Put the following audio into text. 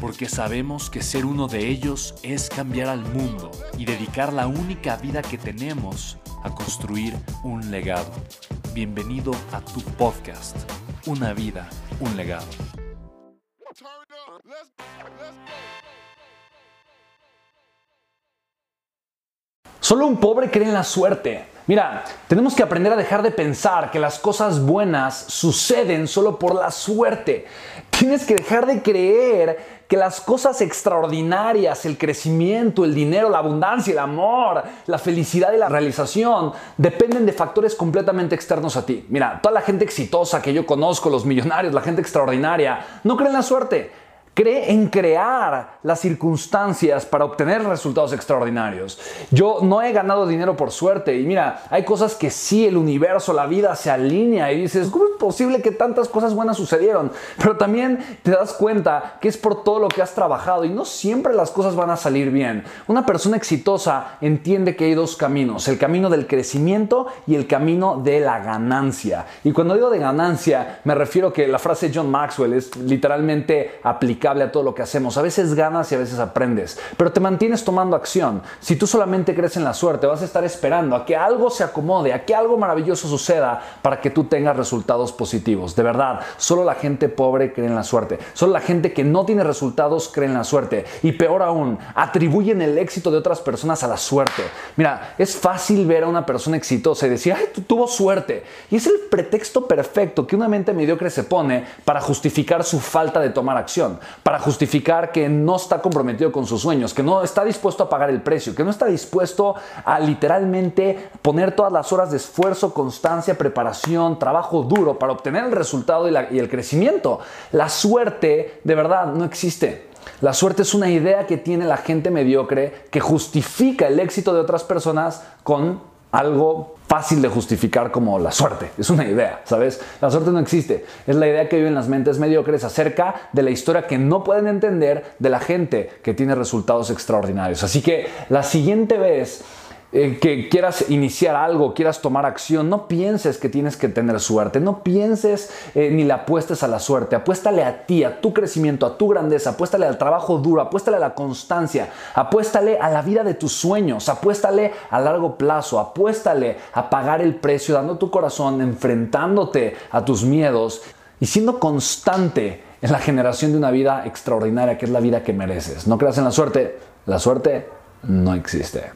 porque sabemos que ser uno de ellos es cambiar al mundo y dedicar la única vida que tenemos a construir un legado. Bienvenido a tu podcast, Una vida, un legado. Solo un pobre cree en la suerte. Mira, tenemos que aprender a dejar de pensar que las cosas buenas suceden solo por la suerte. Tienes que dejar de creer que las cosas extraordinarias, el crecimiento, el dinero, la abundancia, el amor, la felicidad y la realización dependen de factores completamente externos a ti. Mira, toda la gente exitosa que yo conozco, los millonarios, la gente extraordinaria, no creen en la suerte cree en crear las circunstancias para obtener resultados extraordinarios. Yo no he ganado dinero por suerte y mira, hay cosas que sí el universo, la vida se alinea y dices, ¿cómo es posible que tantas cosas buenas sucedieron? Pero también te das cuenta que es por todo lo que has trabajado y no siempre las cosas van a salir bien. Una persona exitosa entiende que hay dos caminos, el camino del crecimiento y el camino de la ganancia. Y cuando digo de ganancia, me refiero que la frase de John Maxwell es literalmente aplicada a todo lo que hacemos. A veces ganas y a veces aprendes, pero te mantienes tomando acción. Si tú solamente crees en la suerte, vas a estar esperando a que algo se acomode, a que algo maravilloso suceda para que tú tengas resultados positivos. De verdad, solo la gente pobre cree en la suerte. Solo la gente que no tiene resultados cree en la suerte. Y peor aún, atribuyen el éxito de otras personas a la suerte. Mira, es fácil ver a una persona exitosa y decir, ay, tuvo suerte. Y es el pretexto perfecto que una mente mediocre se pone para justificar su falta de tomar acción para justificar que no está comprometido con sus sueños, que no está dispuesto a pagar el precio, que no está dispuesto a literalmente poner todas las horas de esfuerzo, constancia, preparación, trabajo duro para obtener el resultado y, el crecimiento. La suerte de verdad no existe. La suerte es una idea que tiene la gente mediocre que justifica el éxito de otras personas con algo fácil de justificar como la suerte. Es una idea, ¿sabes? La suerte no existe. Es la idea que viven las mentes mediocres acerca de la historia que no pueden entender de la gente que tiene resultados extraordinarios. Así que la siguiente vez eh, que quieras iniciar algo, quieras tomar acción, no pienses que tienes que tener suerte, no pienses eh, ni le apuestes a la suerte, apuéstale a ti, a tu crecimiento, a tu grandeza, apuéstale al trabajo duro, apuéstale a la constancia, apuéstale a la vida de tus sueños, apuéstale a largo plazo, apuéstale a pagar el precio, dando tu corazón, enfrentándote a tus miedos y siendo constante en la generación de una vida extraordinaria que es la vida que mereces. No creas en la suerte, la suerte no existe.